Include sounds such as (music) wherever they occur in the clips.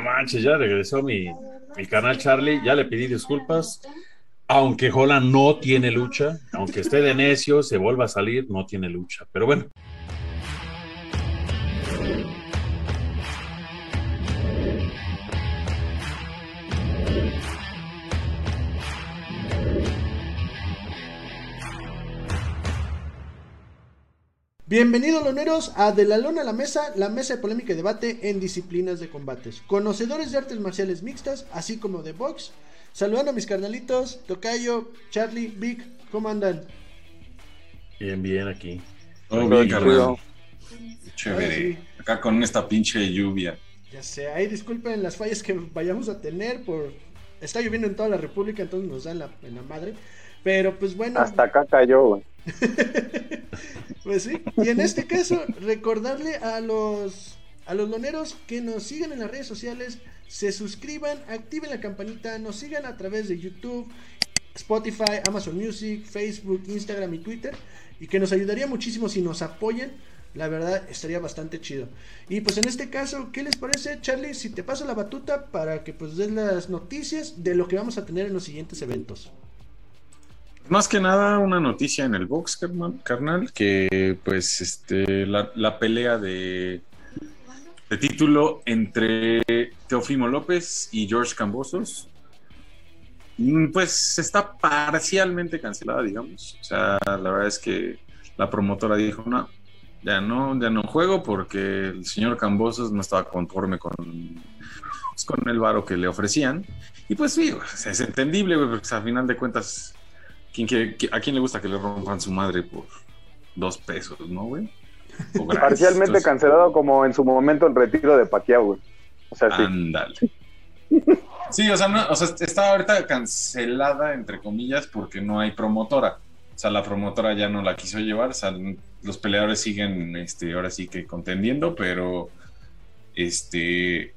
manches, ya regresó mi, mi canal Charlie, ya le pedí disculpas. Aunque Holland no tiene lucha, aunque esté de necio, se vuelva a salir, no tiene lucha. Pero bueno, Bienvenidos loneros a De la Lona a la Mesa, la mesa de polémica y debate en disciplinas de combates. Conocedores de artes marciales mixtas, así como de box. Saludando a mis carnalitos, Tocayo, Charlie, Vic, ¿cómo andan? bien, bien aquí. Todo bien, carnal. Chévere. Acá con esta pinche lluvia. Ya sé, ahí disculpen las fallas que vayamos a tener por... Está lloviendo en toda la república, entonces nos da en la, en la madre. Pero pues bueno... Hasta acá cayó, güey. (laughs) pues sí. Y en este caso, recordarle a los a los loneros que nos sigan en las redes sociales, se suscriban, activen la campanita, nos sigan a través de YouTube, Spotify, Amazon Music, Facebook, Instagram y Twitter. Y que nos ayudaría muchísimo si nos apoyan. La verdad estaría bastante chido. Y pues en este caso, ¿qué les parece, Charlie? Si te paso la batuta para que pues den las noticias de lo que vamos a tener en los siguientes eventos. Más que nada una noticia en el box, carnal, que pues este la, la pelea de, de, título entre Teofimo López y George Cambosos, mm, pues está parcialmente cancelada, digamos. O sea, la verdad es que la promotora dijo, no, ya no, ya no juego porque el señor Cambosos no estaba conforme con, pues, con el varo que le ofrecían. Y pues sí, es entendible, porque pues, a final de cuentas ¿A quién le gusta que le rompan su madre por dos pesos, no, güey? (laughs) Parcialmente cancelado como en su momento el retiro de Pacquiao, güey. O sea, sí. Ándale. Sí, o sea, no, o sea, está ahorita cancelada, entre comillas, porque no hay promotora. O sea, la promotora ya no la quiso llevar. O sea, los peleadores siguen, este, ahora sí que contendiendo, pero este,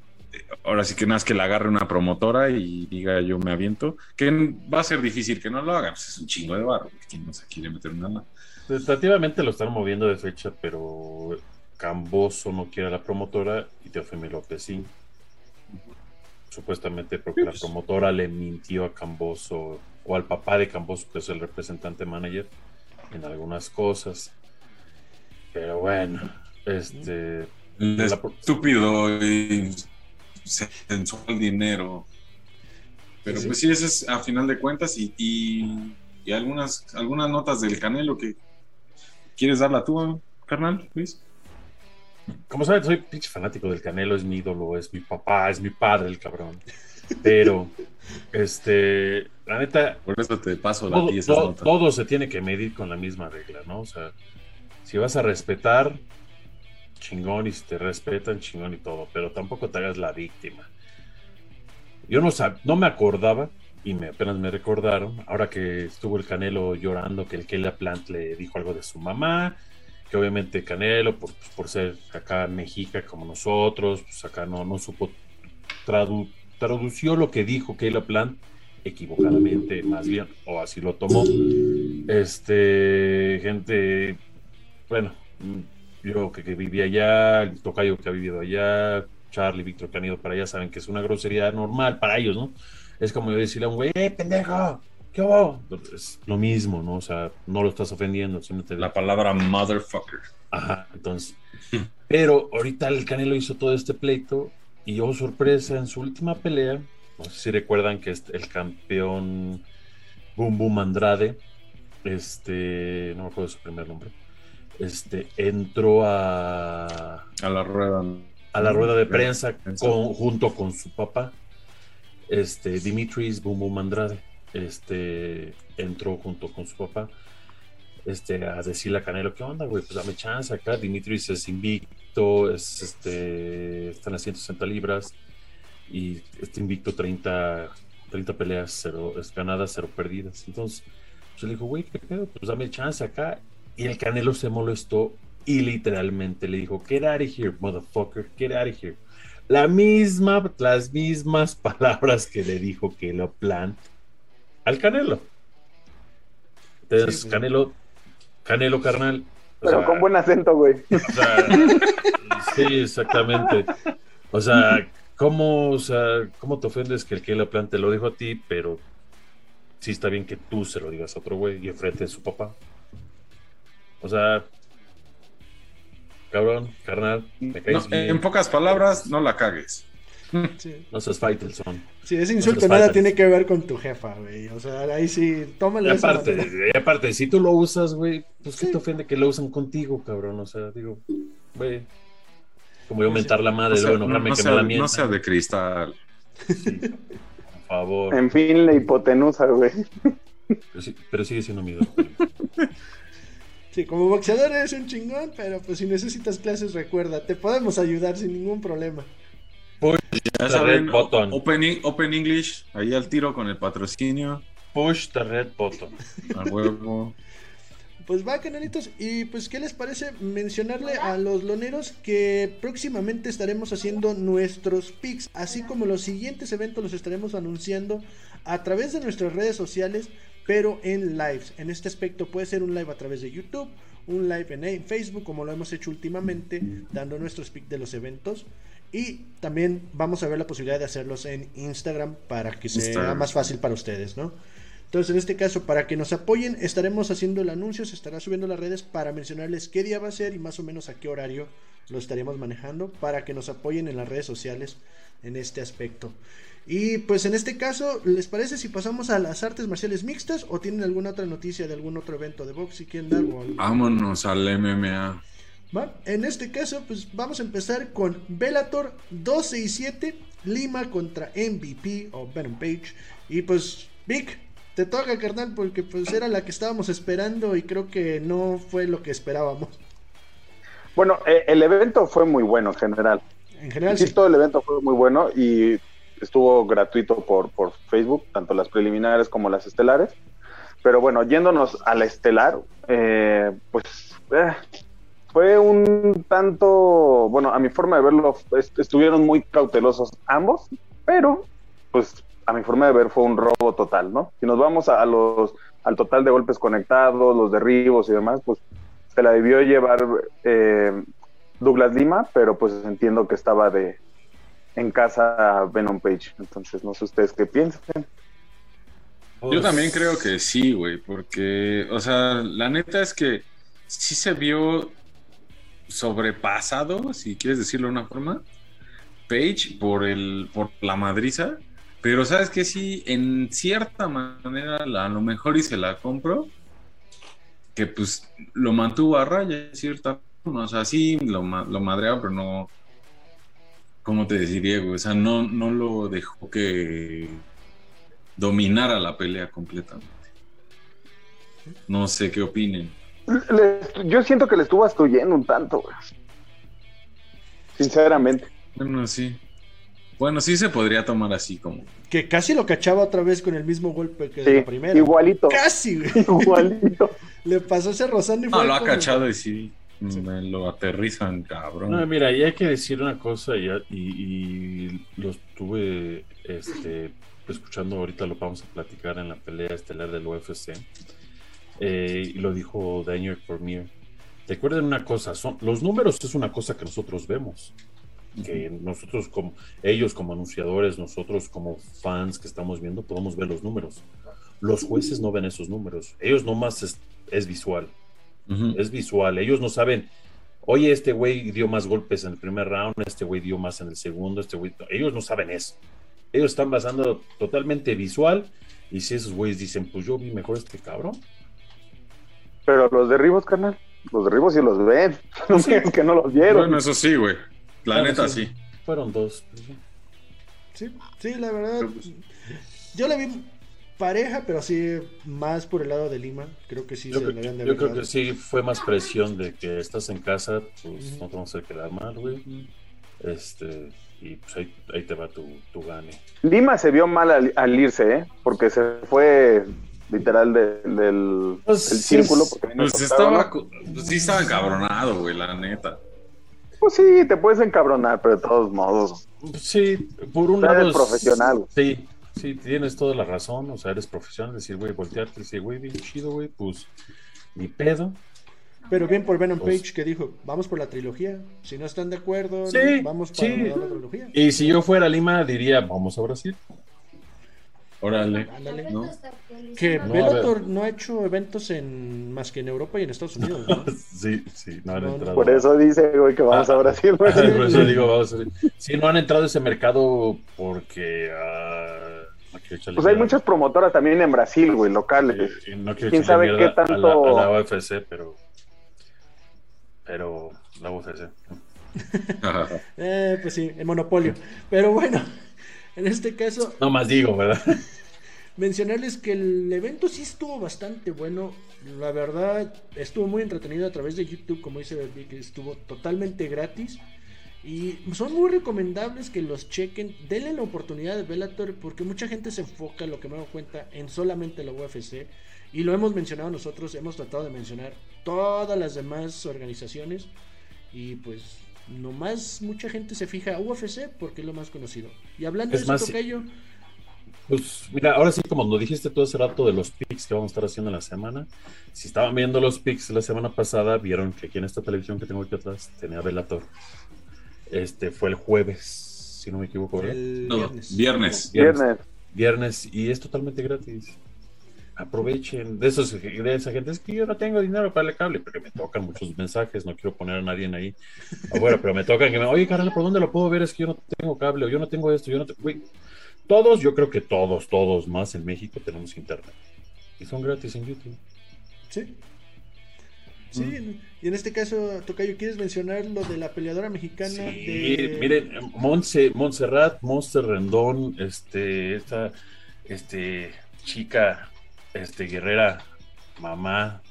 ahora sí que nada es que la agarre una promotora y diga yo me aviento, que va a ser difícil que no lo hagan, pues es un chingo de barro, ¿quién no se quiere meter una Tentativamente lo están moviendo de fecha, pero Camboso no quiere a la promotora y Teofemi López sí. Supuestamente porque la pues. promotora le mintió a Camboso o al papá de Camboso, que es el representante manager, en algunas cosas. Pero bueno, este. Estúpido y sensual dinero. Pero pues sí, ese es a final de cuentas y, y, algunas, algunas notas del Canelo que quieres darla tú, carnal, Luis. Como sabes, soy pinche fanático del Canelo, es mi ídolo, es mi papá, es mi padre, el cabrón. Pero, (laughs) este, la neta. Por eso te paso la todo, todo se tiene que medir con la misma regla, ¿no? O sea, si vas a respetar chingón y si te respetan, chingón y todo, pero tampoco te hagas la víctima. Yo no, no me acordaba, y me, apenas me recordaron, ahora que estuvo el Canelo llorando que el Keila Plant le dijo algo de su mamá, que obviamente Canelo, por, por ser acá mexica como nosotros, pues acá no, no supo, tradució lo que dijo Keila Plant equivocadamente, más bien, o así lo tomó. Este, gente, bueno, yo que, vivía allá, el tocayo que ha vivido allá, Charlie, Víctor que han ido para allá, saben que es una grosería normal para ellos, ¿no? Es como yo decirle a un güey, ¡eh, pendejo! ¿Qué hubo? Es lo mismo, ¿no? O sea, no lo estás ofendiendo. La palabra motherfucker. Ajá, entonces. Pero ahorita el Canelo hizo todo este pleito y yo, sorpresa, en su última pelea, no sé si recuerdan que el campeón Boom Boom Andrade, este, no me acuerdo su primer nombre, este, entró a, a la rueda a la rueda de prensa con, junto con su papá, este, Dimitris Bumbo Mandrade, este, entró junto con su papá, este, a decirle a Canelo, ¿qué onda, güey? Pues dame chance acá, Dimitris es invicto, es, este, está en las 160 libras, y este invicto 30, 30 peleas, cero, es ganadas, cero perdidas, entonces, yo le dijo, güey, ¿qué pedo? Pues dame chance acá, y el Canelo se molestó y literalmente le dijo, get out of here, motherfucker, get out of here. La misma, las mismas (laughs) palabras que le dijo que lo Plant al Canelo. Entonces, Canelo, Canelo carnal. Pero con buen acento, güey. (laughs) sí, exactamente. O sea, ¿cómo, o sea, ¿cómo te ofendes que el que la plan te lo dijo a ti, pero sí está bien que tú se lo digas a otro güey y enfrente de su papá? O sea, cabrón, carnal, me caes No, bien. en pocas palabras, no la cagues. Sí, No seas Faitelson. Sí, ese No insulto seas nada tiene que ver con tu jefa, güey. O sea, ahí sí, Y tómalo de esa aparte, y aparte, si tú lo usas, güey, pues qué Sí. te ofende que lo usan contigo, cabrón. O sea, digo, güey, como yo Sí. mentar la madre, No sea, luego no- enojarme no que sea- me la no mientan. sea de cristal. Sí, por favor. En fin, la hipotenusa, güey. Pero, sí- pero sigue siendo mi. (laughs) Sí, como boxeador eres un chingón, pero pues si necesitas clases, recuerda, te podemos ayudar sin ningún problema. Ya The saben, red button. Open, Open English, ahí al tiro con el patrocinio. Push the red button. A huevo. Pues va, canalitos. Y pues, ¿qué les parece mencionarle a los loneros que próximamente estaremos haciendo nuestros picks? Así como los siguientes eventos los estaremos anunciando a través de nuestras redes sociales, pero en lives. En este aspecto puede ser un live a través de YouTube, un live en, Facebook, como lo hemos hecho últimamente, dando nuestros picks de los eventos. Y también vamos a ver la posibilidad de hacerlos en Instagram para que sea más fácil para ustedes, ¿no? Entonces, en este caso, para que nos apoyen, estaremos haciendo el anuncio, se estará subiendo las redes para mencionarles qué día va a ser y más o menos a qué horario lo estaremos manejando para que nos apoyen en las redes sociales en este aspecto. Y pues en este caso, ¿les parece si pasamos a las artes marciales mixtas o tienen alguna otra noticia de algún otro evento de box si quieren dar? Vámonos al MMA. ¿Va? En este caso, pues vamos a empezar con Bellator 267, Lima contra MVP o Venom Page. Y pues, Vic, te toca, carnal, porque pues era la que estábamos esperando y creo que no fue lo que esperábamos. Bueno, eh, el evento fue muy bueno en general. En general, Sí, sí. todo el evento fue muy bueno y estuvo gratuito por, por Facebook, tanto las preliminares como las estelares. Pero bueno, yéndonos a la estelar, eh, pues eh, fue un tanto, bueno, a mi forma de verlo, est- estuvieron muy cautelosos ambos, pero pues a mi forma de ver fue un robo total, ¿no? Si nos vamos a los, al total de golpes conectados, los derribos y demás, pues se la debió llevar eh, Douglas Lima, pero pues entiendo que estaba de en casa Venom Page. Entonces, no sé ustedes qué piensan. Yo Pues, también creo que sí, güey, porque, o sea, la neta es que sí se vio sobrepasado, si quieres decirlo de una forma, Page por el por la madriza, pero sabes que sí, en cierta manera la- a lo mejor y se la compro, que pues lo mantuvo a raya, en cierta forma, o sea, sí lo, lo madreaba, pero no, ¿cómo te diría, güey? O sea, no, no lo dejó que dominara la pelea completamente. No sé qué opinen. Le- yo siento que le estuvo astuyendo un tanto, güey. Sinceramente. Bueno, sí. Bueno, sí se podría tomar así como. Que casi lo cachaba otra vez con el mismo golpe que de Sí, la primera. igualito. Casi, güey. Igualito. (laughs) Le pasó ese rozando y No, fue lo ha cachado y sí. Me lo aterrizan, cabrón. No, mira, y hay que decir una cosa, y, y, y lo estuve este, escuchando ahorita, lo vamos a platicar en la pelea estelar del UFC, eh, y lo dijo Daniel Cormier. Recuerden una cosa, son, los números es una cosa que nosotros vemos, que nosotros como, ellos como anunciadores, nosotros como fans que estamos viendo, podemos ver los números. Los jueces no ven esos números, ellos nomás es, es visual Es visual. Ellos no saben, oye, este güey dio más golpes en el primer round, este güey dio más en el segundo, este güey. Ellos no saben eso. Ellos están basando totalmente visual. Y si esos güeyes dicen, pues yo vi mejor este cabrón. Pero los derribos, carnal. Los derribos sí los ven. No me digas que no los vieron. Bueno, eso sí, güey. La Claro, neta sí. sí. Fueron dos. pues, sí. Sí, sí, la verdad. Yo la vi pareja, pero sí más por el lado de Lima. Creo que sí Yo, se creo- de yo creo que sí fue más presión de que estás en casa, pues Ujú. no te vamos a quedar mal, güey. Este, y pues ahí, ahí te va tu, tu gane. Lima se vio mal al, al irse, ¿eh? Porque se fue literal de- del, Pues, del sí, círculo. Porque Pues estaba. Pues sí estaba encabronado, güey, la neta. Pues sí, te puedes encabronar, pero de todos modos. Sí, por un lado. profesional. Sí, sí, tienes toda la razón. O sea, eres profesional. Decir, güey, voltearte, decir, güey, bien chido, güey, pues ni pedo. Pero bien por Venom pues Page que dijo, vamos por la trilogía. Si no están de acuerdo, vamos por la trilogía. Y si yo fuera a Lima, diría, vamos a Brasil. Órale. ¿no? Que no, Bellator no ha hecho eventos en más que en Europa y en Estados Unidos. ¿no? (laughs) sí, sí, no han entrado. Por eso dice, güey, que vamos ah, a Brasil. (laughs) por eso digo, vamos a ver. Sí, no han entrado a ese mercado porque. Uh, pues hay muchas promotoras también en Brasil, güey, locales. no ¿Quién sabe qué tanto. A la, UFC, pero. Pero. La UFC. eh, pues sí, el monopolio. Pero bueno. En este caso. No más digo, ¿verdad? mencionarles que el evento sí estuvo bastante bueno. La verdad, estuvo muy entretenido a través de YouTube, como dice que estuvo totalmente gratis. Y son muy recomendables que los chequen. Denle la oportunidad de Bellator porque mucha gente se enfoca, lo que me doy cuenta, en solamente la UFC. Y lo hemos mencionado nosotros, hemos tratado de mencionar todas las demás organizaciones. Y pues nomás mucha gente se fija a UFC porque es lo más conocido. Y hablando de eso, Tocayo. Pues mira, ahora sí, como nos dijiste todo ese rato de los picks que vamos a estar haciendo en la semana, si estaban viendo los picks la semana pasada, vieron que aquí en esta televisión que tengo aquí atrás tenía Velator. Este fue el jueves, si no me equivoco, ¿verdad? viernes. viernes. Viernes. Viernes. Y es totalmente gratis aprovechen de, esos, de esa gente. Es que yo no tengo dinero para el cable, porque me tocan muchos mensajes, no quiero poner a nadie ahí afuera, pero me tocan que me, oye, carnal, ¿por dónde lo puedo ver? Es que yo no tengo cable, o yo no tengo esto, yo no tengo. todos, yo creo que todos, todos más en México tenemos internet. Y son gratis en YouTube. Sí. Sí, mm. y en este caso, Tocayo, ¿quieres mencionar lo de la peleadora mexicana? Sí, miren, Montse, Montserrat, Monster Rendón, este, esta, este, chica este, guerrera, mamá,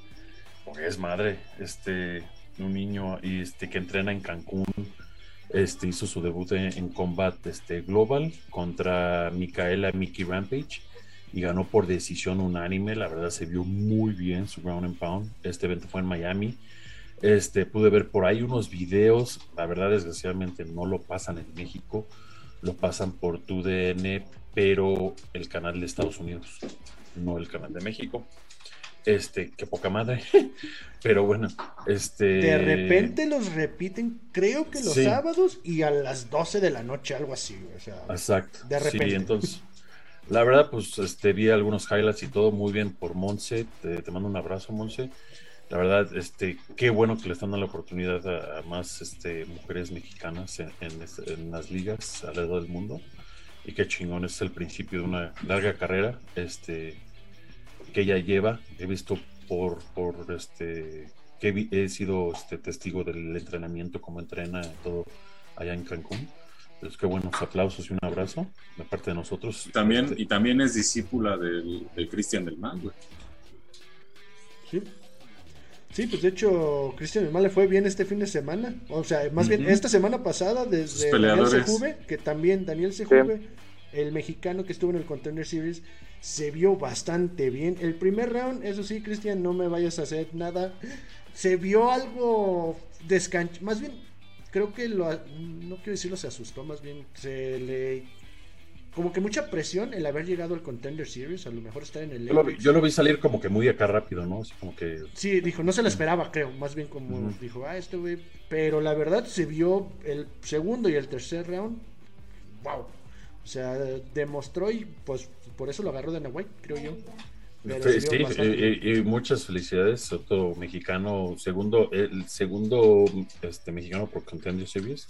porque es madre, este, un niño y este, que entrena en Cancún, este, hizo su debut en, Combat este, Global contra Micaela Mickey Rampage y ganó por decisión unánime. La verdad se vio muy bien su ground and pound. Este evento fue en Miami. Este, pude ver por ahí unos videos. La verdad, desgraciadamente, no lo pasan en México. Lo pasan por tu DN, pero el canal de Estados Unidos no el canal de México. Este, qué poca madre. (laughs) Pero bueno, este. De repente los repiten, creo que los sábados y a las 12 de la noche, algo así. O sea, Exacto. De repente. Sí, entonces. La verdad, pues este, vi algunos highlights y todo muy bien por Monse. Te, mando un abrazo, Monse. La verdad, este, qué bueno que le están dando la oportunidad a, más este, mujeres mexicanas en, las ligas alrededor del mundo y qué chingón es el principio de una larga carrera este que ella lleva he visto por por este que he, sido este testigo del entrenamiento como entrena todo allá en Cancún pues qué buenos aplausos y un abrazo de parte de nosotros también este, y también es discípula del, Cristian del Man sí Sí, pues de hecho, Cristian Mal le fue bien este fin de semana. O sea, más bien esta semana pasada, desde Daniel Sejuve, que también Daniel Sejuve, el mexicano que estuvo en el Contender Series, se vio bastante bien. El primer round, eso sí, Cristian, no me vayas a hacer nada. Se vio algo descancho. Más bien, creo que lo. No quiero decirlo, se asustó, más bien se le como que mucha presión el haber llegado al Contender Series, a lo mejor estar en el... Yo lo, vi salir como que muy acá rápido, ¿no? Así como que... Sí, dijo, no se lo esperaba, creo, más bien como dijo, ah, este güey... Pero la verdad se vio el segundo y el tercer round, wow. O sea, demostró y pues por eso lo agarró de Nahuay, creo yo. Sí, y, muchas felicidades, otro mexicano, segundo, el segundo este, mexicano por Contender Series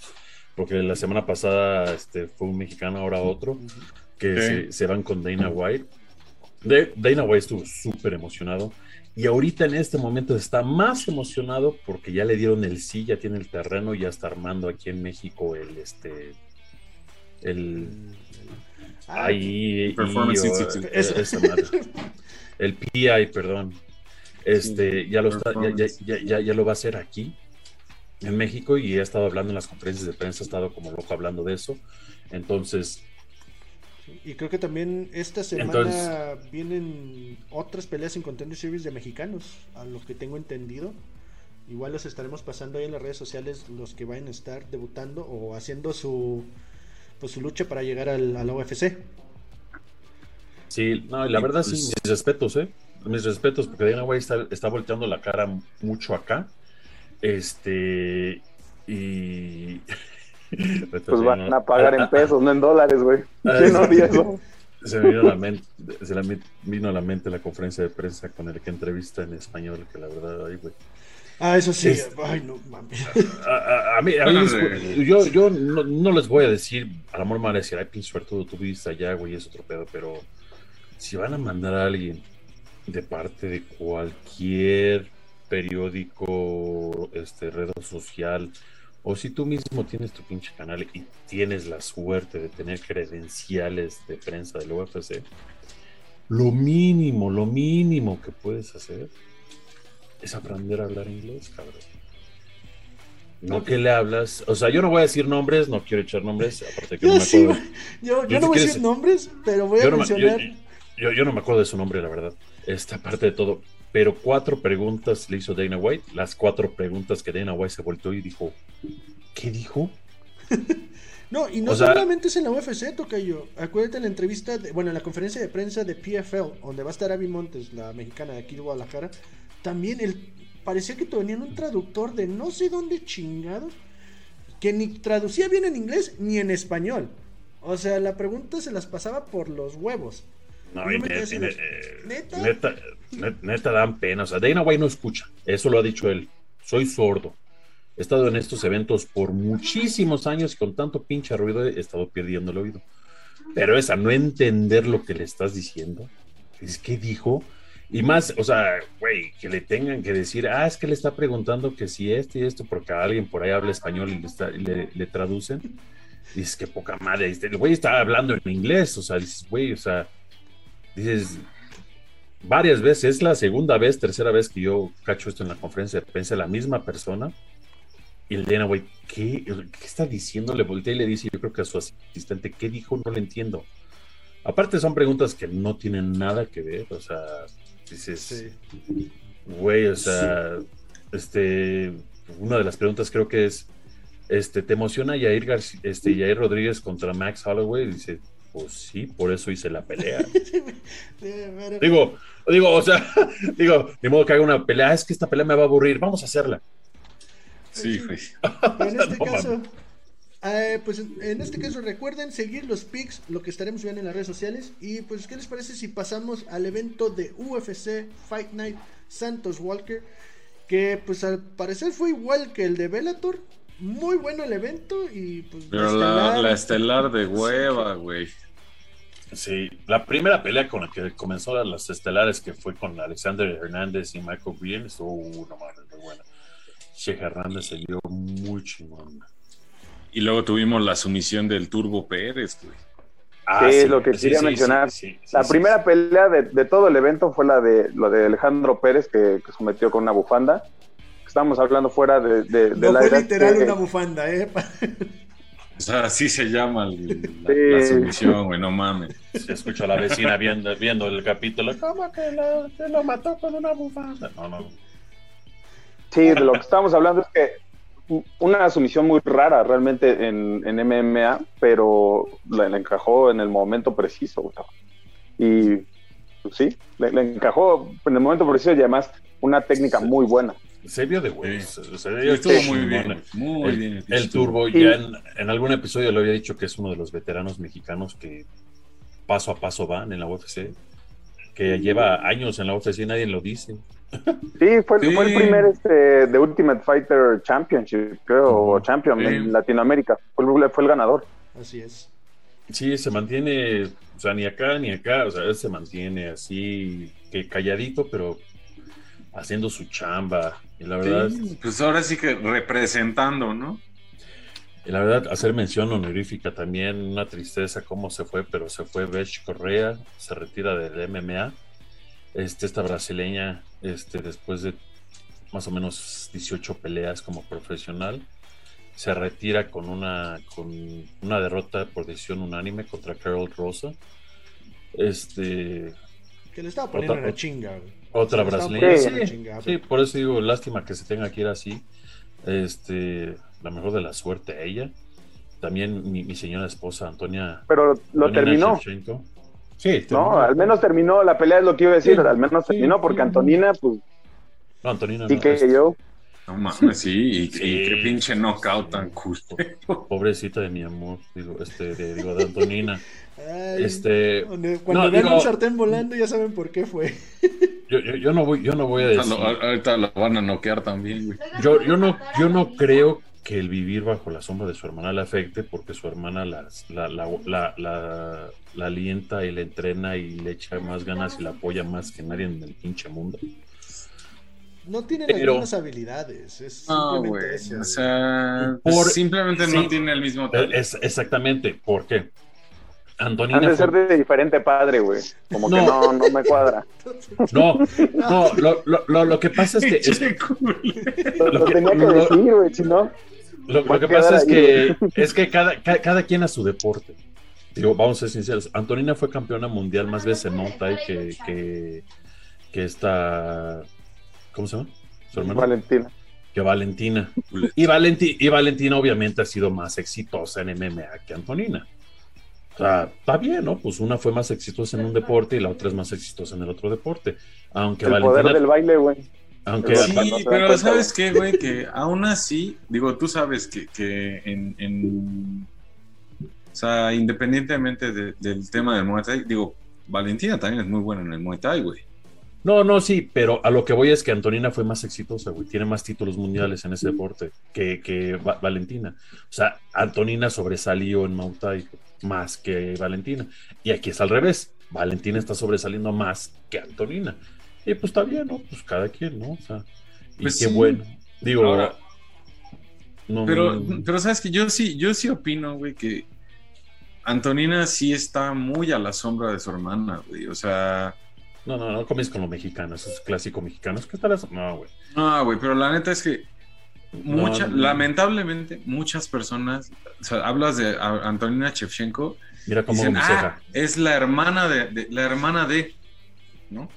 porque la semana pasada este, fue un mexicano, ahora otro, que se, van con Dana White. Dana White estuvo súper emocionado. Y ahorita en este momento está más emocionado porque ya le dieron el sí, ya tiene el terreno, ya está armando aquí en México el este el ah, ahí Performance (laughs) el PI, perdón. Este ya lo está, ya, ya, ya, lo va a hacer aquí en México y he estado hablando en las conferencias de prensa, he estado como loco hablando de eso. Entonces... Y creo que también esta semana vienen otras peleas en Contender Series de mexicanos, a lo que tengo entendido. Igual los estaremos pasando ahí en las redes sociales los que vayan a estar debutando o haciendo su pues su lucha para llegar al, al UFC. Sí, no, la verdad sí, pues mis respetos, ¿eh? mis respetos, porque Dana White está, está volteando la cara mucho acá. Este. Y. (laughs) pues van a pagar en pesos, no en dólares, güey. ¿Quién odia eso? Se me vino a la mente, se me vino a la mente la conferencia de prensa con el que entrevista en español, que la verdad, ay, güey. Ah, eso sí. Ay, no mames. (laughs) A, a, mí, a mí yo, yo no, no, les voy a decir, al amor me van a decir, ay, pinche suerte, tú viviste allá, güey, es otro pedo, pero si van a mandar a alguien de parte de cualquier periódico, este, red social, o si tú mismo tienes tu pinche canal y tienes la suerte de tener credenciales de prensa del UFC, lo mínimo, lo mínimo que puedes hacer es aprender a hablar inglés, cabrón. No que le hablas, o sea, yo no voy a decir nombres, no quiero echar nombres, aparte que yo no me acuerdo. yo, yo no voy a decir nombres, pero voy a mencionar. yo, yo, no me acuerdo de su nombre, la verdad. Esta parte de todo pero cuatro preguntas le hizo Dana White, las cuatro preguntas que Dana White se volteó y dijo, ¿qué dijo? (laughs) no, y no solamente es en la UFC, toca yo. Acuérdate en la entrevista, bueno, en la conferencia de prensa de PFL, donde va a estar Abby Montes, la mexicana de aquí de Guadalajara, también él parecía que tenían un traductor de no sé dónde chingado, que ni traducía bien en inglés ni en español. O sea, la pregunta se las pasaba por los huevos. No, y eh, ¿Neta? Neta, dan pena. O sea, Dana White no escucha. Eso lo ha dicho él. Soy sordo. He estado en estos eventos por muchísimos años y con tanto pinche ruido he estado perdiendo el oído. Pero esa, no entender lo que le estás diciendo. Es que dijo. Y más, o sea, güey, que le tengan que decir, ah, es que le está preguntando que si esto y esto, porque alguien por ahí habla español y le, le, traducen. Dices, que poca madre. El güey está hablando en inglés. O sea, dices, güey, o sea, dices, varias veces, es la segunda vez, tercera vez que yo cacho esto en la conferencia de prensa, la misma persona. Y el Dana, güey, ¿qué, ¿qué, está diciendo? Le voltea y le dice, yo creo que a su asistente, ¿qué dijo? No le entiendo. Aparte son preguntas que no tienen nada que ver, o sea, dices, güey, o sea, este, una de las preguntas creo que es, este, ¿te emociona Yair, este, Yair Rodríguez contra Max Holloway? dice, pues sí, por eso hice la pelea. (laughs) digo, digo, o sea, (laughs) digo, de modo que haga una pelea, es que esta pelea me va a aburrir, vamos a hacerla. Sí, güey. En este (laughs) caso, eh, pues en este caso recuerden seguir los pics, lo que estaremos viendo en las redes sociales. Y pues, ¿qué les parece si pasamos al evento de UFC Fight Night Santos Walker? Que pues al parecer fue igual que el de Bellator, muy bueno el evento y pues... Pero la, estelar, de hueva, güey. Sí, la primera pelea con la que comenzó las estelares, que fue con Alexander Hernández y Michael Green, estuvo una madre muy buena. Che Hernández se dio muy chingón. Y luego tuvimos la sumisión del Turbo Pérez, güey. Ah, sí, lo que quería mencionar. la primera pelea de, todo el evento fue la de lo de Alejandro Pérez, que, que sometió con una bufanda estamos hablando fuera de, de, no fue literal una bufanda, ¿eh? (laughs) O sea, así se llama la, sumisión, güey, no mames. Se escucha a la vecina viendo, viendo el capítulo. ¿Cómo que lo, mató con una bufanda? No, no. Sí, de lo que estamos hablando es que una sumisión muy rara realmente en, en MMA, pero la, encajó en el momento preciso. Y pues, sí, le, encajó en el momento preciso y además una técnica muy buena. Se vio de huevos. estuvo muy bien. Muy el, bien. El Turbo, ya en, algún episodio le había dicho que es uno de los veteranos mexicanos que paso a paso van en la UFC. Que lleva años en la UFC y nadie lo dice. Sí, fue, fue el primer este, de Ultimate Fighter Championship, creo, o Champion en Latinoamérica. Fue, fue el ganador. Así es. Sí, se mantiene, o sea, ni acá ni acá, o sea, él se mantiene así, que calladito, pero haciendo su chamba. Y la verdad. pues ahora sí que representando, ¿no? Y la verdad, hacer mención honorífica también, una tristeza cómo se fue, pero se fue Bech Correa, se retira del MMA. Este, esta brasileña, este, después de más o menos 18 peleas como profesional, se retira con una, con una derrota por decisión unánime contra Carol Rosa. Este. Que le estaba poniendo una chinga, otra brasileña. Sí, por eso digo, lástima que se tenga que ir así. Este, la mejor de la suerte a ella. También mi, señora esposa, Antonia. Pero lo terminó. Sí, No, al menos terminó la pelea, es lo que iba a decir. Sí, al menos sí, terminó, porque sí. Antonina, pues, No, Antonina sí no, que este, yo. No mames, sí, y, Sí. y qué pinche knockout tan cool. Pobrecita de mi amor, digo, este, de, digo, de Antonina. (laughs) Ay, Este, cuando no, vean digo- un sartén volando ya saben por qué fue. (laughs) yo, yo, yo no voy, yo no voy a Ahorita decir. lo, ahorita lo van a noquear también, güey. Yo, yo no, yo no creo que el vivir bajo la sombra de su hermana le afecte, porque su hermana la, la, la, la, la alienta y la entrena y le echa más ganas y la apoya más que nadie en el pinche mundo. No tienen Pero- las mismas habilidades. Es No, simplemente güey. eso. O sea, Por- simplemente sí. no tiene el mismo Eh, talento. Es, exactamente, ¿por qué? Han Antonina de ser de diferente padre, güey. Como que No. no, no me cuadra. No, no, lo, lo, lo, lo que pasa es que, es-. Lo, Lo que- tenía que lo- decir, güey, si no. lo, que pasa es que, es que cada, ca- cada, quien a su deporte. Digo, vamos a ser sinceros. Antonina fue campeona mundial más veces en Thai que, que, que esta. ¿Cómo se llama? Su hermana. Valentina. Que Valentina. Y, Valenti- y Valentina, obviamente, ha sido más exitosa en MMA que Antonina. O sea, está bien, ¿no? Pues una fue más exitosa en un deporte y la otra es más exitosa en el otro deporte. Aunque El Valentina. poder del baile, güey. Aunque, Sí, pero cuenta, ¿sabes qué, güey? Que aún así, digo, tú sabes que, que en, en- O sea, independientemente de- del tema del Muay Thai, digo, Valentina también es muy buena en el Muay Thai, güey. No, no, sí, pero a lo que voy es que Antonina fue más exitosa, güey. Tiene más títulos mundiales en ese deporte que, que Va- Valentina. O sea, Antonina sobresalió en Muay Thai más que Valentina. Y aquí es al revés. Valentina está sobresaliendo más que Antonina. Y pues está bien, ¿no? Pues cada quien, ¿no? O sea, y Pues qué sí. bueno. Digo, Ahora- no, Pero, pero sabes que yo sí, yo sí opino, güey, que Antonina sí está muy a la sombra de su hermana, güey. O sea, no, no, no comes con los mexicanos, esos clásicos mexicanos. ¿Qué tal? No, güey. no, güey, pero la neta es que mucha- No, no. lamentablemente muchas personas, o sea, hablas de Antonina Shevchenko Mira cómo Dicen, ah, es la hermana de, de- la hermana de, ¿no?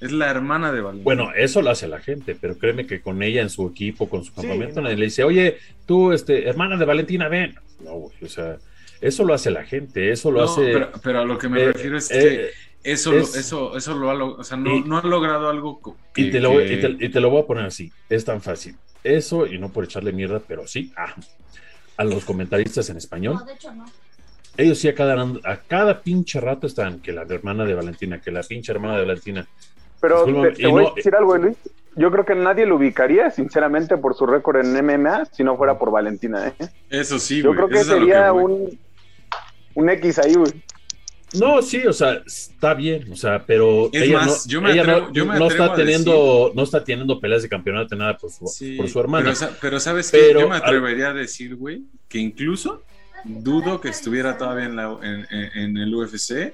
Es la hermana de Valentina. Bueno, eso lo hace la gente, pero créeme que con ella en su equipo, con su Sí, campamento, no. nadie le dice, oye, tú, este, hermana de Valentina, ven. No, güey, o sea, eso lo hace la gente, eso lo No, hace. pero, pero a lo que me eh, refiero es eh, que eso, es- lo, eso, eso lo ha logrado, o sea, no, Y- no ha logrado algo y, te lo, que- y, te, y te lo voy a poner así, es tan fácil. Eso, y no por echarle mierda, pero sí, ah, a los comentaristas en español, No, de hecho no. ellos sí a cada, a cada pinche rato están, que la hermana de Valentina, que la pinche hermana de Valentina. Pero te, voy no- a decir algo, Luis. Yo creo que nadie lo ubicaría, sinceramente, por su récord en MMA, si no fuera por Valentina. ¿eh? Eso sí, Yo creo que sería un, un X ahí, güey. No, sí, o sea, está bien, o sea, pero Es ella, más, no, yo me ella atrevo- no, yo me no atrevo está teniendo, no está teniendo peleas de campeonato nada por su, Sí, por su hermana. Pero, pero sabes que yo me al- atrevería a decir, güey, que incluso dudo que estuviera todavía en, la- en- en- en el UFC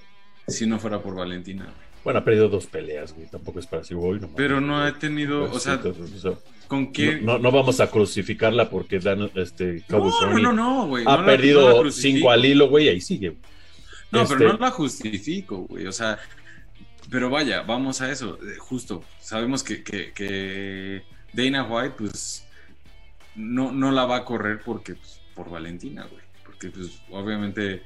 si no fuera por Valentina. güey. Bueno, ha perdido dos peleas, güey. Tampoco es para decir, "Uy, no mames". Pero no ha tenido, Pues, o sea, entonces, o sea, ¿con qué? no, no vamos a crucificarla porque dan, este, Cabo no, no, no, güey. ha no perdido la cinco al hilo, güey, ahí sigue. No, Este, pero no la justifico, güey. O sea, pero vaya, vamos a eso. eh, Justo, sabemos que, que, que Dana White, pues, no, no la va a correr porque, pues, por Valentina, güey. Porque, pues, obviamente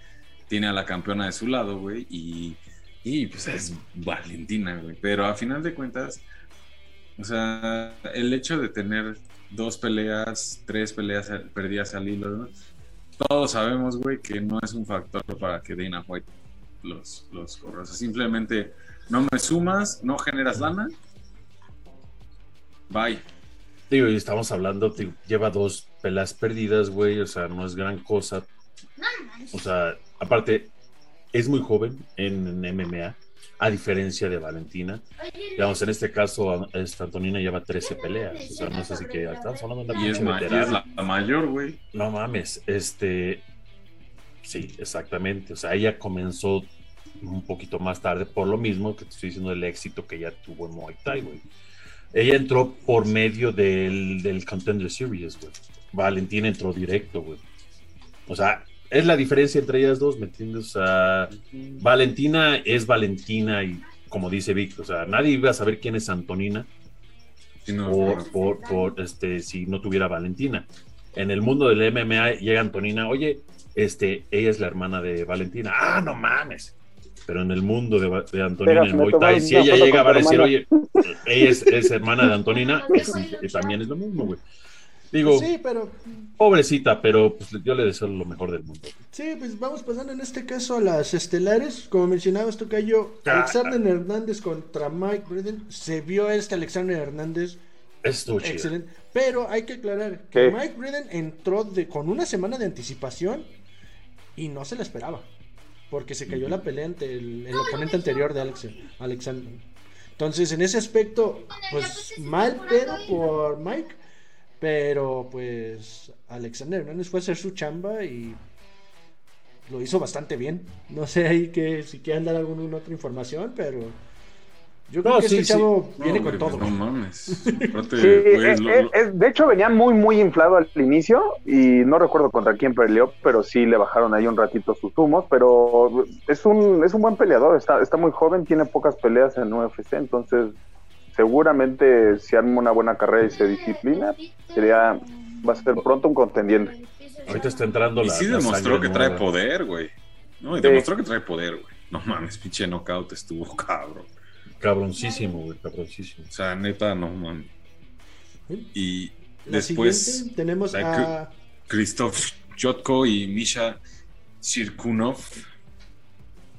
tiene a la campeona de su lado, güey. Y, y, pues, es Valentina, güey. Pero a final de cuentas, o sea, el hecho de tener dos peleas, tres peleas al- perdidas al hilo, ¿no? Todos sabemos, güey, que no es un factor para que Dana White los, los corra. O sea, simplemente no me sumas, no generas lana. Bye. Digo, y estamos hablando, te- lleva dos peleas perdidas, güey, o sea, no es gran cosa. O sea, aparte, es muy joven en, en MMA, a diferencia de Valentina. Digamos, en este caso, esta Antonina lleva 13 peleas. O sea, no es así que estamos hablando de una Y es, pinche ma- y es veterana. la, la mayor, güey. No mames, este. Sí, exactamente. O sea, ella comenzó un poquito más tarde por lo mismo que te estoy diciendo del éxito que ella tuvo en Muay Thai, güey. Ella entró por medio del, del Contender Series, güey. Valentina entró directo, güey. O sea, es la diferencia entre ellas dos, ¿me entiendes? O sea, Valentina es Valentina y como dice Vic, o sea, nadie iba a saber quién es Antonina Sí, no, por, no. por, por, este, si no tuviera Valentina. En el mundo del MMA llega Antonina, oye, este, ella es la hermana de Valentina. Ah, no mames. pero en el mundo de, de Antonina en Muay Thai, si ella llega a decir, oye, ella es, hermana de Antonina, también es lo mismo, güey. Digo, sí, pero... pobrecita, pero pues, yo le deseo lo mejor del mundo. Sí, pues vamos pasando en este caso a las estelares. Como mencionabas, Tocayo, ah, Alexander Hernández contra Mike Breden. Se vio este Alexander Hernández. Estuvo Excelente. Pero hay que aclarar que Mike Breden entró de, con una semana de anticipación y no se la esperaba. Porque se cayó la pelea ante el, oponente anterior de Alex, Alexander. Entonces, en ese aspecto, pues mal pedo por Mike pero pues Alexander Hernández fue a hacer su chamba y lo hizo bastante bien. No sé ahí que si quieren dar alguna otra información, pero yo creo que este chavo viene con todo. No mames. (laughs) de hecho, venía muy, muy inflado al inicio y no recuerdo contra quién peleó, pero sí le bajaron ahí un ratito sus humos. Pero es un, es un buen peleador, está, está muy joven, tiene pocas peleas en UFC, entonces seguramente si arma una buena carrera y se disciplina, sería, va a ser pronto un contendiente. Ahorita está entrando y sí demostró que trae poder, güey. No, y demostró que trae poder, güey. No mames, pinche knockout estuvo (laughs) cabrón. Cabroncísimo, güey, cabroncísimo. O sea, neta, no mames. Y después tenemos a Christoph Jotko y Misha Sirkunov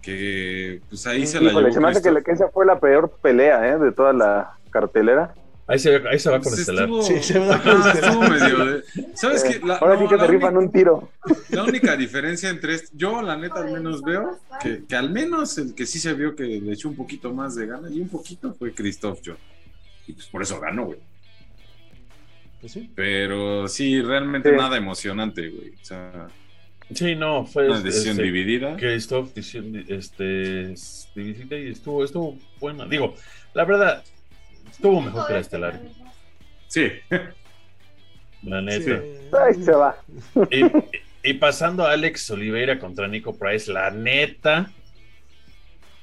que pues ahí se la llevó. Se me hace que, esa fue la peor pelea ¿eh? de toda la cartelera. Ahí se, ahí se va con pues Estelar. sí, se va con Estelar. medio ¿Sabes qué? Ahora sí que te rifan un tiro. La única diferencia entre este, yo la neta al menos veo que, que, al menos el que sí se vio que le echó un poquito más de gana y un poquito fue Christoph John. Y pues por eso ganó, güey. Pues sí. Pero sí, realmente nada emocionante, güey. O sea, Sí, no, fue una decisión este, dividida. Christoph este, dividida y estuvo, estuvo buena. Digo, la verdad, estuvo mejor que la estelar. Sí. (laughs) La neta. Ahí se va. Y, pasando a Alex Oliveira contra Nico Price, la neta,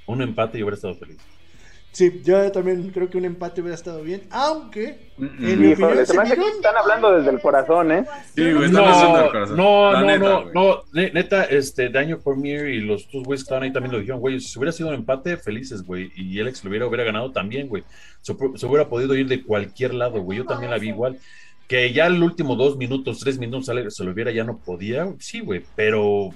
un empate y hubiera estado feliz. Sí, yo también creo que un empate hubiera estado bien, aunque mm, mm. en mi opinión, están hablando desde el corazón, ¿eh? Sí, güey, están no, del corazón. No, no, no, no, neta, este, Daño Cormier y los dos güeyes que estaban ahí también lo dijeron, güey, si hubiera sido un empate, felices, güey, y Alex lo hubiera, hubiera ganado también, güey, se, hubiera podido ir de cualquier lado, güey, yo también la vi igual, que ya el último dos minutos, tres minutos, se lo hubiera, ya no podía, sí, güey, pero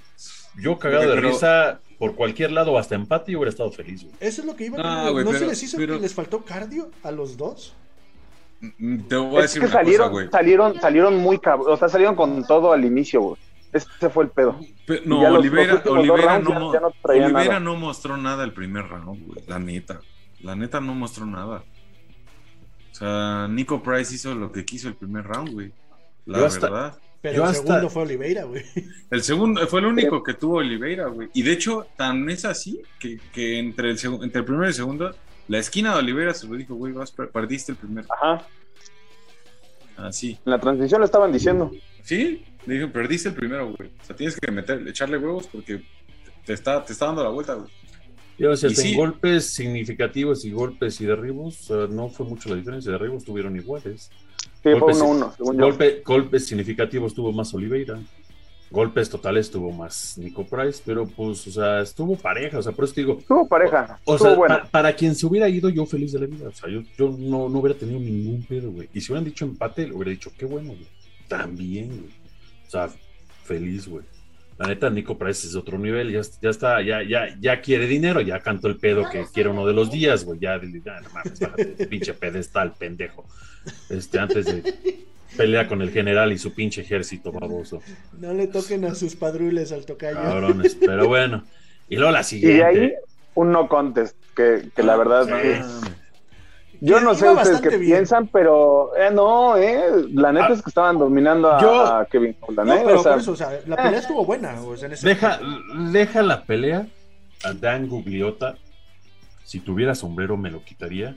yo cagado de risa por cualquier lado, hasta empate, yo hubiera estado feliz. Güey. Eso es lo que iba a ¿No se les hizo que les faltó cardio a los dos? Mm, te voy a decir que salieron, güey. salieron, salieron muy cabrón, o sea, salieron con todo al inicio, güey. Ese fue el pedo. no, Olivera, Olivera, no, Olivera no mostró nada el primer round, güey. La neta. La neta no mostró nada. O sea, Nico Price hizo lo que quiso el primer round, güey. La verdad. Pero el segundo fue Oliveira, güey. (laughs) El segundo fue el único que tuvo Oliveira, güey. Y de hecho, tan es así que, que entre, el entre el primero y el segundo, la esquina de Oliveira se lo dijo, güey, vas, perdiste el primero. Ajá. Así. En la transición lo estaban diciendo. Sí, le dijeron, perdiste el primero, güey. O sea, tienes que meter, echarle huevos porque te está, te está dando la vuelta, güey. Y, o sea, en golpes significativos y golpes y derribos, no fue mucho la diferencia. Derribos tuvieron iguales golpes, significativos tuvo más Oliveira. Golpes totales tuvo más Nico Price, pero pues, o sea, estuvo pareja, o sea, por eso digo. Estuvo pareja. O, sea, para, quien se hubiera ido, yo feliz de la vida. O sea, yo, yo no, no hubiera tenido ningún pedo, güey. Y si hubieran dicho empate, le hubiera dicho, qué bueno, güey. También, güey. O sea, feliz, güey. La neta, Nico Price es de otro nivel, ya, ya está, ya, ya, ya quiere dinero, ya cantó el pedo que quiere uno de los días, güey. Ya, ya no mames, pinche pedestal, pendejo este, antes de pelea con el general y su pinche ejército baboso. No le toquen a sus padrules al tocayo. Cabrones, pero bueno. Y luego la siguiente. Y ahí un no contest, que, que la ah, verdad. Yo no sé ustedes qué piensan, pero eh, no, eh, la neta es que estaban dominando a, Kevin Holland. No, pero por eso, o sea, la pelea estuvo buena. deja, deja la pelea a Dan Gugliota. Si tuviera sombrero me lo quitaría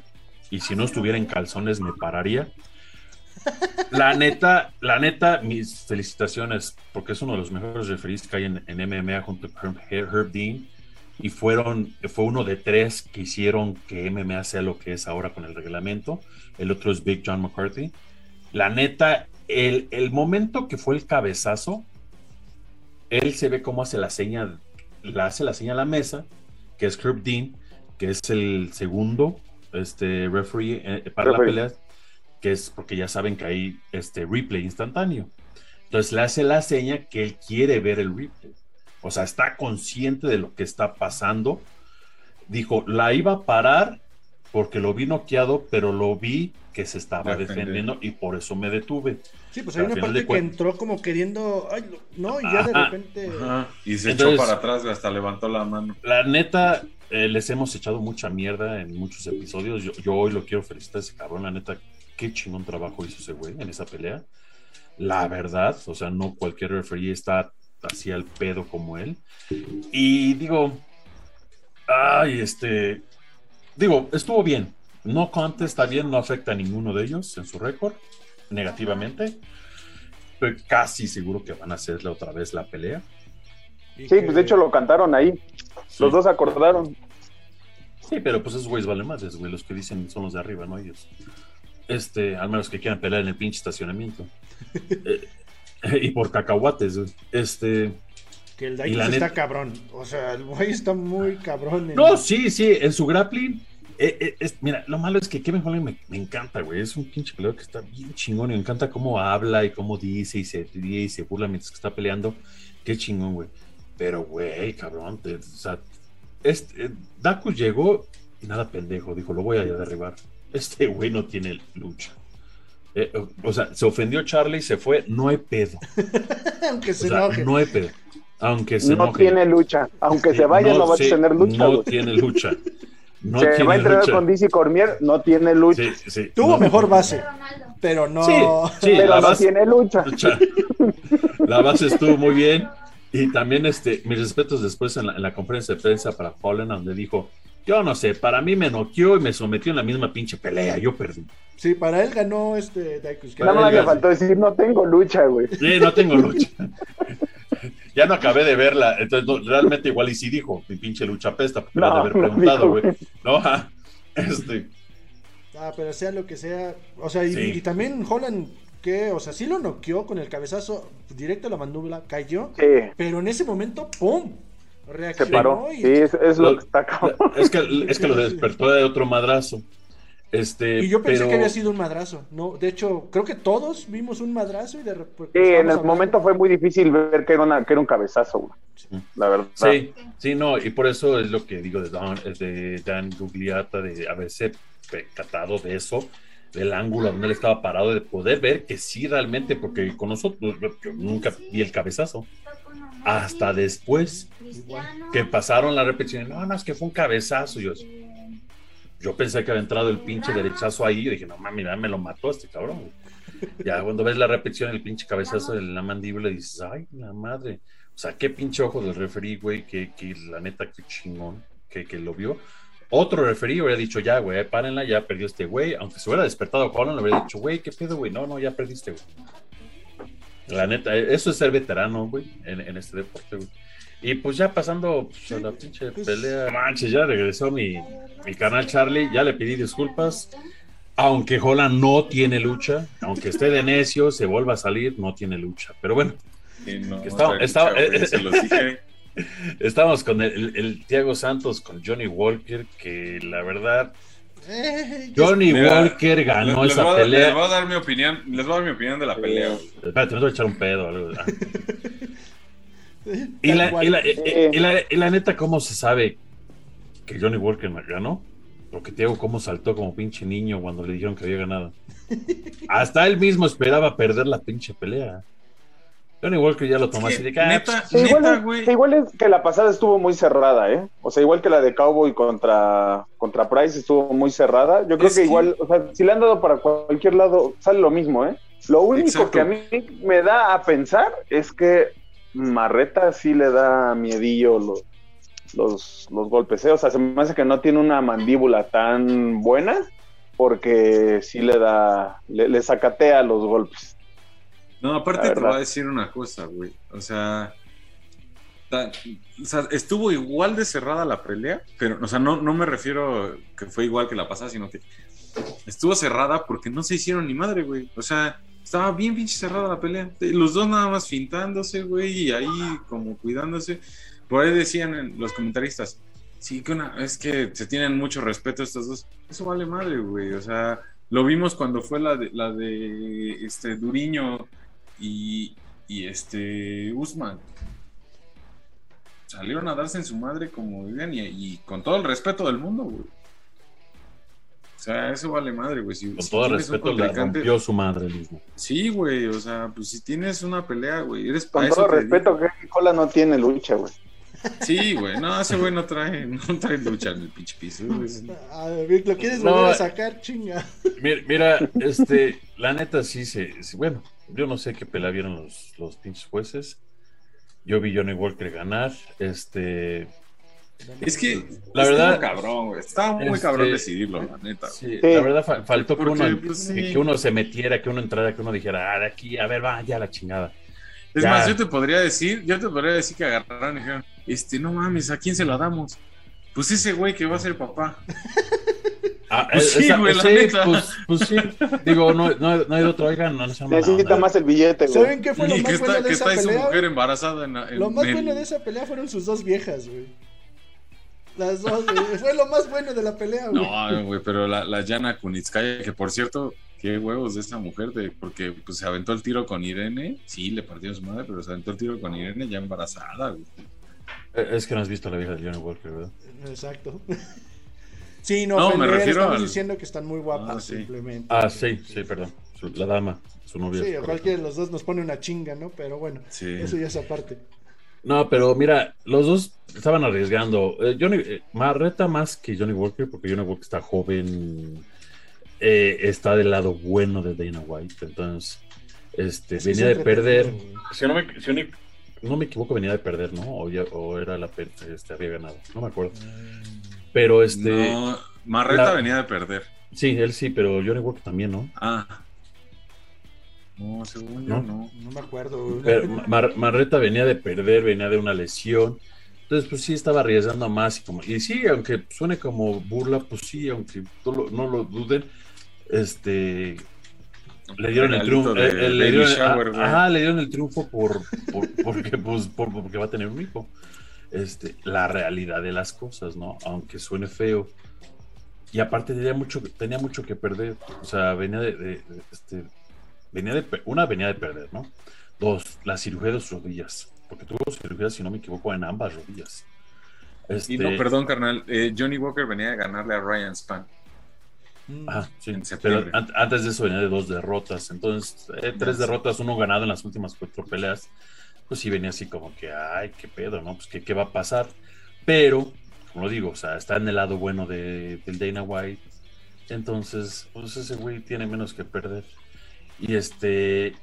y si no estuviera en calzones me pararía. La neta, la neta, mis felicitaciones, porque es uno de los mejores referees que hay en, MMA junto con Herb, Dean. Y fueron, fue uno de tres que hicieron que MMA sea lo que es ahora con el reglamento. El otro es Big John McCarthy. La neta, el, el momento que fue el cabezazo, él se ve cómo hace la seña, la hace la seña a la mesa que es Herb Dean, que es el segundo este, referee eh, para la pelea, que es porque ya saben que hay este replay instantáneo. Entonces le hace la seña que él quiere ver el replay. O sea, está consciente de lo que está pasando. Dijo, la iba a parar porque lo vi noqueado, pero lo vi que se estaba defendiendo y por eso me detuve. Sí, pues hay una parte que entró como queriendo, ay, no, y ya de repente... Y se echó para atrás, hasta levantó la mano. La neta, eh, les hemos echado mucha mierda en muchos episodios. Yo, hoy lo quiero felicitar a ese cabrón, la neta, qué chingón trabajo hizo ese güey en esa pelea. La verdad, o sea, no cualquier referee está así al pedo como él. Y digo, ay, este, digo, estuvo bien. No Conte está bien, no afecta a ninguno de ellos en su récord negativamente. Estoy casi seguro que van a hacerle otra vez la pelea. Sí, pues de hecho lo cantaron ahí. Los dos acordaron. Sí, pero pues esos güeyes valen más, güey. Los que dicen son los de arriba, no ellos. Este, al menos que quieran pelear en el pinche estacionamiento. Eh, (laughs) (laughs) y por cacahuates, Este. Que el Daikus está cabrón. O sea, el güey está muy cabrón. No, sí, sí, en su grappling eh, eh, mira, lo malo es que Kevin Holland me, encanta, güey. Es un pinche peleador que está bien chingón. Y me encanta cómo habla y cómo dice y se ríe y se burla mientras que está peleando. Qué chingón, güey. Pero, güey, cabrón. o sea, este, eh, Dakus llegó y nada pendejo. Dijo, lo voy a derribar. Este güey no tiene lucha. O sea, se ofendió Charlie, se fue, no hay pedo. (laughs) Aunque se enoje. No hay pedo. Aunque se no tiene lucha. Aunque se vaya, no, va a tener lucha. No tiene lucha. (laughs) No se va a entrenar con DC Cormier, no tiene lucha. Tuvo mejor base, pero no. pero no tiene lucha. (laughs) La base estuvo muy bien. Y también este, mis respetos después en la, conferencia de prensa para Holland, donde dijo, yo no sé, para mí me noqueó y me sometió en la misma pinche pelea, yo perdí. Sí, para él ganó este Daikus. Nada más le faltó decir, no tengo lucha, güey. Sí, no tengo lucha (laughs) ya no acabé de verla, entonces realmente igual y sí dijo, mi pinche lucha pesta, porque no, de haber preguntado, güey. No, este. Ah, pero sea lo que sea, o sea, y, también Holland que, o sea, sí lo noqueó con el cabezazo directo a la mandíbula, cayó, sí. pero en ese momento, ¡pum! Reaccionó. Se paró. Y... Sí, es, lo, que está Es que, es que lo (laughs) despertó de otro madrazo. Este, y yo pensé que había sido un madrazo. No, de hecho, creo que todos vimos un madrazo y de repente. Sí, en el momento fue muy difícil ver que era, una, que era un cabezazo, la verdad. Sí, sí, no, y por eso es lo que digo de Dan, de Dan Gugliata, de haberse percatado de eso, del ángulo donde él estaba parado, de poder ver que sí realmente, porque con nosotros yo nunca vi el cabezazo. Hasta después que pasaron la repetición, no, no, es que fue un cabezazo. Yo, yo pensé que había entrado el pinche derechazo ahí. Yo dije, no mames, me lo mató este cabrón. Ya cuando ves la repetición, el pinche cabezazo en la mandíbula, dices, ay, la madre. O sea, qué pinche ojo del referí, güey, que, que, la neta, qué chingón que, que lo vio. Otro referí hubiera dicho, ya, güey, párenla, ya perdió este güey. Aunque se hubiera despertado Holland, le hubiera dicho, güey, qué pedo, güey. No, no, ya perdiste, güey. La neta, eso es ser veterano, güey, en, en este deporte, güey. Y pues ya pasando pues, a la pinche pues, pelea. Manches, ya regresó mi, mi canal Charlie. Ya le pedí disculpas. Aunque Holland no tiene lucha, aunque esté de necio, se vuelva a salir, no tiene lucha. Pero bueno, (laughs) estamos con el, el, Thiago Santos, con Johnny Walker, que la verdad eh, Johnny Walker ganó esa pelea. Les voy a dar mi opinión, les voy a dar mi opinión de la pelea. Espérate, me voy a echar un pedo. Algo. (laughs) Y la, neta, ¿cómo se sabe que Johnny Walker ganó? Porque te digo cómo saltó como pinche niño cuando le dijeron que había ganado. (laughs) Hasta él mismo esperaba perder la pinche pelea. Johnny Walker ya lo tomó así de ah, pues, igual, es que la pasada estuvo muy cerrada, ¿eh? O sea, igual que la de Cowboy contra, contra Price estuvo muy cerrada. Yo creo que, igual, o sea, si le han dado para cualquier lado, sale lo mismo, ¿eh? Lo único que a mí me da a pensar es que Marreta sí le da miedillo los, los, los golpes. ¿eh? O sea, se me hace que no tiene una mandíbula tan buena porque sí le da, le, sacatea los golpes. No, aparte te voy a decir una cosa, güey. O sea, estuvo igual de cerrada la pelea, pero, o sea, no, no me refiero que fue igual que la pasada, sino que estuvo cerrada porque no se hicieron ni madre, güey. O sea, estaba bien pinche cerrada la pelea. Los dos nada más fintándose, güey, y ahí como cuidándose. Por ahí decían los comentaristas, Sí, que una, es que se tienen mucho respeto estos dos. Eso vale madre, güey. O sea, lo vimos cuando fue la de, la de este Duriño y, y este Usman. Salieron a darse en su madre como vivían y, y con todo el respeto del mundo, güey. O sea, eso vale madre, güey. Si, Con si todo un respeto, le rompió su madre mismo. Sí, güey, o sea, pues si tienes una pelea, güey, eres Con todo te respeto, digo. Henry Cola no tiene lucha, güey. Sí, güey, no, ese güey no trae, (laughs) no trae lucha en el pinche piso, güey. A ver, ¿lo quieres No, volver a sacar? Chinga. Mira, mira, este, la neta sí se, sí, bueno, yo no sé qué pelea vieron los, los pinches jueces. Yo vi Johnny Walker ganar, este, Es que, La verdad- cabrón, güey, estaba muy Este- cabrón decidirlo, la neta. sí, Sí. la verdad fa- faltó que uno, pues, que, sí. que uno se metiera, que uno entrara, que uno dijera, ah, de aquí, a ver, va, ya la chingada. Es Ya. más, yo te podría decir, yo te podría decir que agarraron y dijeron, este, no mames, ¿a quién se lo damos? Pues ese güey que va a ser papá. (laughs) Ah, (laughs) Pues sí, güey, la sí, neta. pues, pues sí, digo, no, no, no hay otro, oigan, no, mala Necesita más el billete, güey. ¿Saben qué fue lo Y que más bueno está, de que esa está su pelea? mujer embarazada en, en- Lo más en- bueno de esa pelea fueron sus dos viejas, güey. Las dos, güey. (laughs) Fue lo más bueno de la pelea, güey. No, güey, pero la, la Yana Kunitskaya, que por cierto, qué huevos de esa mujer, de, porque pues, se aventó el tiro con Irene, sí, le partió su madre, pero se aventó el tiro con Irene ya embarazada, güey. Eh, Es que no has visto a la vieja de Johnny Walker, ¿verdad? Exacto. (laughs) Sí, no, No, me refiero estamos al- diciendo que están muy guapas, Ah, sí. simplemente. Ah, sí, sí, perdón. Su- La dama, su novia. Sí, cualquiera de los dos nos pone una chinga, ¿no? Pero bueno, Sí. eso ya es aparte. No, pero mira, los dos estaban arriesgando. Eh, Johnny, eh, Marreta más que Johnny Walker, porque Johnny Walker está joven, eh, está del lado bueno de Dana White. Entonces, este, Es venía de perder. Si no me, si no- no me equivoco, venía de perder, ¿no? O, ya- o era la este, había ganado. No me acuerdo. Pero este, No, Marreta la- venía de perder. sí, él sí, pero Johnny Walker también, ¿no? Ah. No, según yo ¿No? no. No me acuerdo. (laughs) Pero Mar- Marreta venía de perder, venía de una lesión. Entonces, pues sí, estaba arriesgando más. Y, como, y sí, aunque suene como burla, pues sí, aunque no lo, no lo duden, este, le dieron el triunfo. de eh, eh, le dieron, shower, ah, ajá, le dieron el triunfo por, por- porque, pues, por- porque va a tener un hijo. Este, la realidad de las cosas, ¿no? Aunque suene feo. Y aparte tenía mucho, tenía mucho que perder. O sea, venía de, de- de- este, venía de, una venía de perder, ¿no? Dos, la cirugía de sus rodillas. Porque tuvo cirugía, si no me equivoco, en ambas rodillas. Este, Y no, perdón, carnal. eh, Johnny Walker venía a ganarle a Ryan Span. Mm. Sí, En pero antes de eso venía de dos derrotas. Entonces, eh, tres derrotas, uno ganado en las últimas cuatro peleas. Pues sí venía así como que, ay, qué pedo, ¿no? Pues qué, qué va a pasar. Pero, como lo digo, o sea, está en el lado bueno de, del Dana White. Entonces, pues ese güey tiene menos que perder. Y este.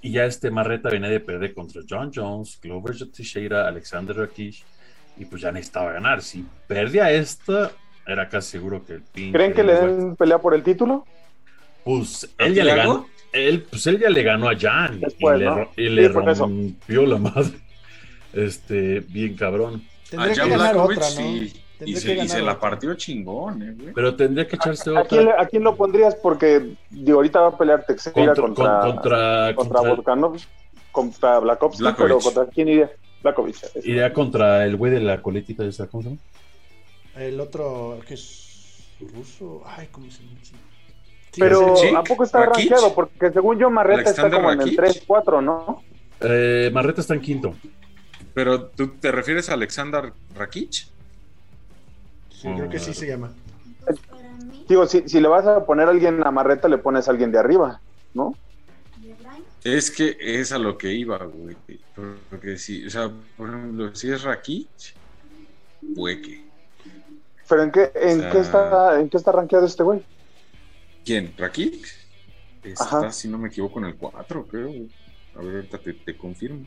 Y ya este Marreta venía de perder contra John Jones, Glover Teixeira, Alexander Rakish. Y pues ya necesitaba ganar. Si perdía esta, era casi seguro que el pinche. ¿Creen que le den pelea por el título? Pues ¿A él ya le ganó. Él, pues él ya le ganó a Jan Después, y le, ¿no? ro- y le Sí, por eso. rompió la madre. Este, bien cabrón. Tendría a que Jan ganar otra, ¿no? y, se, que y ganar se la partió chingón, eh, güey. Pero tendría que echarse ¿A otra a quién lo pondrías? Porque digo, ahorita va a pelear Teixeira contra, contra, con- contra, contra, contra- Volkanov, contra Blakovic. pero ¿contra quién iría? Blakovic. iría contra el güey de la coletita esa, ¿cómo se llama? El otro, que es ruso. Ay, ¿cómo se llama? Pero ¿Sí? ¿a poco está ¿Rakic? rankeado? Porque según yo, Marreta está ¿Alexander como en el Rakic? 3-4, ¿no? Eh, Marreta está en quinto. Pero tú te refieres a Alexander Rakic? sí, creo que sí se llama. Digo, si, si le vas a poner a alguien a Marreta, le pones a alguien de arriba, ¿no? Es que es a lo que iba, güey. Porque si, o sea, por ejemplo, si es Rakic, hueque. Pero ¿en qué, en O sea- qué está en qué está rankeado este güey? ¿Quién? ¿Rakic? Está, Ajá. si no me equivoco, en el 4, creo. A ver, ahorita te, te confirmo.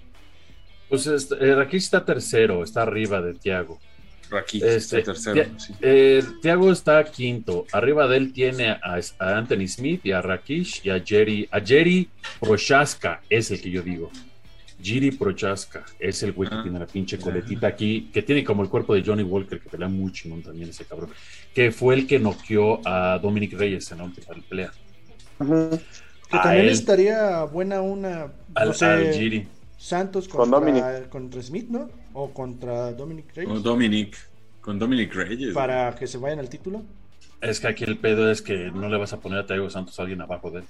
Pues este, eh, está tercero, está arriba de Tiago. Rakic, Este, el tercero, sí. Eh, Tiago está quinto. Arriba de él tiene a, a Anthony Smith y a Rakish y a Jerry. A Jerry Prochaska es el que yo digo. Jerry Prochaska es el güey que Ah. tiene la pinche coletita aquí, que tiene como el cuerpo de Johnny Walker, que pelea muy chingón también ese cabrón. Que fue el que noqueó a Dominic Reyes en la última pelea. Que A también él, estaría buena una, al, no sé, al Jerry. Santos Con contra, Dominic. contra Smith, ¿no? O contra Dominic Reyes. O Dominic. Con Dominic Reyes. para que se vayan al título. Es que aquí el pedo es que no le vas a poner a Thiago Santos a alguien abajo de él.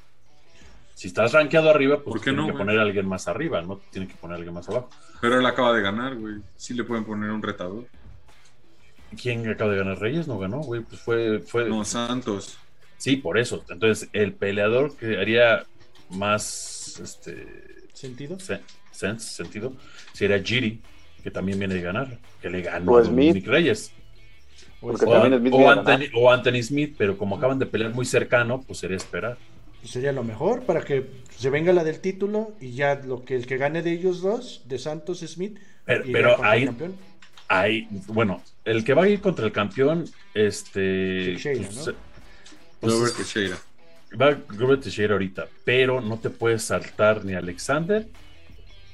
Si estás rankeado arriba, pues ¿Por qué tienes no, que güey? poner a alguien más arriba, no tiene que poner a alguien más abajo. Pero él acaba de ganar, güey. Sí le pueden poner un retador. ¿Quién acaba de ganar Reyes? No ganó, güey. Pues fue, fue. No, Santos. Sí, por eso. Entonces, el peleador que haría más este ¿Sentido? se- sense, sentido, sería Giri, que también viene de ganar, que le ganó a Smith. Dominic Reyes. Porque O, también Anthony, o Anthony Smith, pero como acaban de pelear muy cercano, pues sería esperar. Pues sería lo mejor para que se venga la del título y ya lo que el que gane de ellos dos, de Santos Smith, Pero, pero contra el ahí, campeón. ahí, bueno, el que va a ir contra el campeón, este. Teixeira, pues, ¿no? pues, Robert Teixeira. va Robert Teixeira ahorita, pero no te puedes saltar ni a Alexander,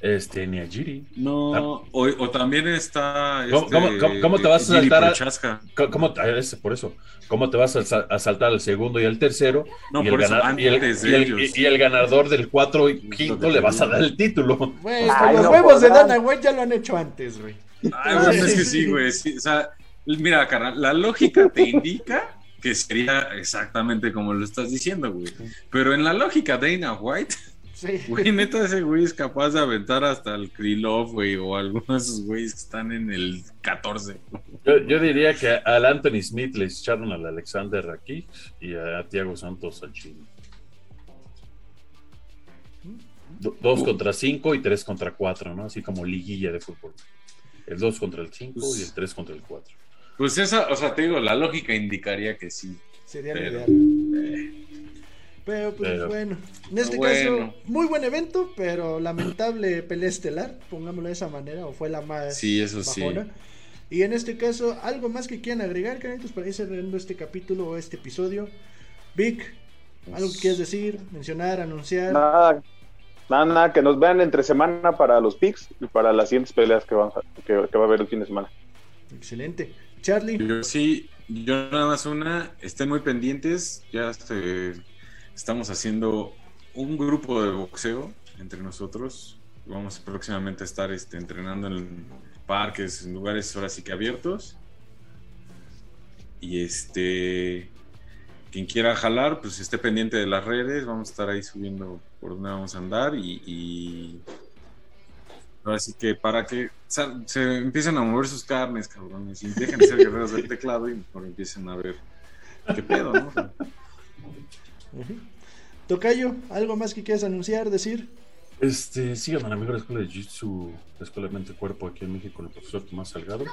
este, ni a Giri. No, o, o también está. ¿Cómo- este, cómo- cómo- cómo te vas a saltar a- ¿Cómo, ah, ese, por eso, ¿cómo te vas a, sal- a saltar al segundo y al tercero? No, y, el por eso, gana- y, el, antes de y el- ellos. y el ganador del 4 y Lo quinto que le te vas a dar el título. Güey, Ay, los no huevos de. Dana White ya lo han hecho antes, güey. Ay, bueno, es que sí, güey. sí, o sea, mira, carnal, la lógica te indica que sería exactamente como lo estás diciendo, güey. Pero en la lógica de Dana White, Sí. (laughs) güey, neta, ese güey es capaz de aventar hasta el Krylov, güey, o algunos de esos güeyes que están en el 14. Yo, yo diría que al Anthony Smith le echaron al Alexander aquí y a Thiago Santos al Chile. Do- dos contra cinco y tres contra cuatro, ¿no? Así como liguilla de fútbol. El 2 contra el 5 y el 3 contra el 4. Pues esa, o sea, te digo, la lógica indicaría que sí. Sería lo Pero- ideal. Pero pues Pero- bueno, en este Bueno. caso, muy buen evento, pero lamentable pelea estelar, pongámoslo de esa manera, o fue la más Sí, eso sí. bajona. Y en este caso, algo más que quieran agregar, cariñitos, para ir cerrando este capítulo o este episodio. Vic, algo que quieras decir, mencionar, anunciar. Nada, nada, nada, que nos vean entre semana para los picks y para las siguientes peleas que, vamos a- que, que va a haber el fin de semana. Excelente. Charlie, Yo sí, yo nada más una, estén muy pendientes, ya este, estamos haciendo un grupo de boxeo entre nosotros, vamos próximamente a estar este, entrenando en parques, en lugares ahora sí que abiertos, y este, quien quiera jalar, pues esté pendiente de las redes, vamos a estar ahí subiendo por dónde vamos a andar y... y Así que para que se empiecen a mover sus carnes, cabrones, y dejen de ser guerreros del teclado y mejor empiecen a ver qué pedo, ¿no? Ujú. Tocayo, algo más que quieras anunciar, decir. Este, sigan a la escuela de Jiu-Jitsu, la Escuela de Mente Cuerpo aquí en México, el profesor Tomás Salgado.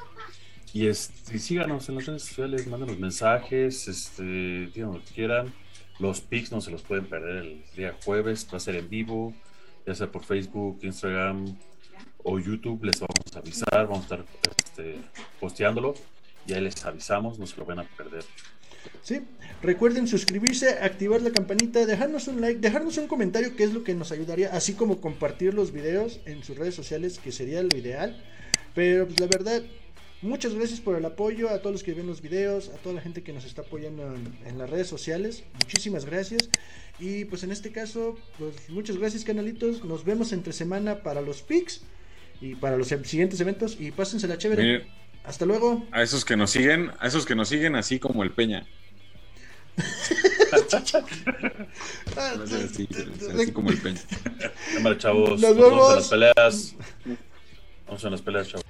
Y este, síganos en las redes sociales, mándenos mensajes, este, digan lo que quieran. Los pics no se los pueden perder el día jueves, va a ser en vivo, ya sea por Facebook, Instagram o YouTube, les vamos a avisar, vamos a estar este, posteándolo y ahí les avisamos, no se lo van a perder. Sí, recuerden suscribirse, activar la campanita, dejarnos un like, dejarnos un comentario que es lo que nos ayudaría, así como compartir los videos en sus redes sociales, que sería lo ideal. Pero pues la verdad, muchas gracias por el apoyo a todos los que ven los videos, a toda la gente que nos está apoyando en, las redes sociales. Muchísimas gracias. Y pues en este caso, pues muchas gracias canalitos. Nos vemos entre semana para los pics y para los siguientes eventos. Y pásensela chévere. Hasta luego. A esos que nos siguen, a esos que nos siguen así como el Peña. (laughs) así, así como el Peña. Cámara, chavos. Nos vemos. Vamos a las peleas. Vamos a las peleas, chavos.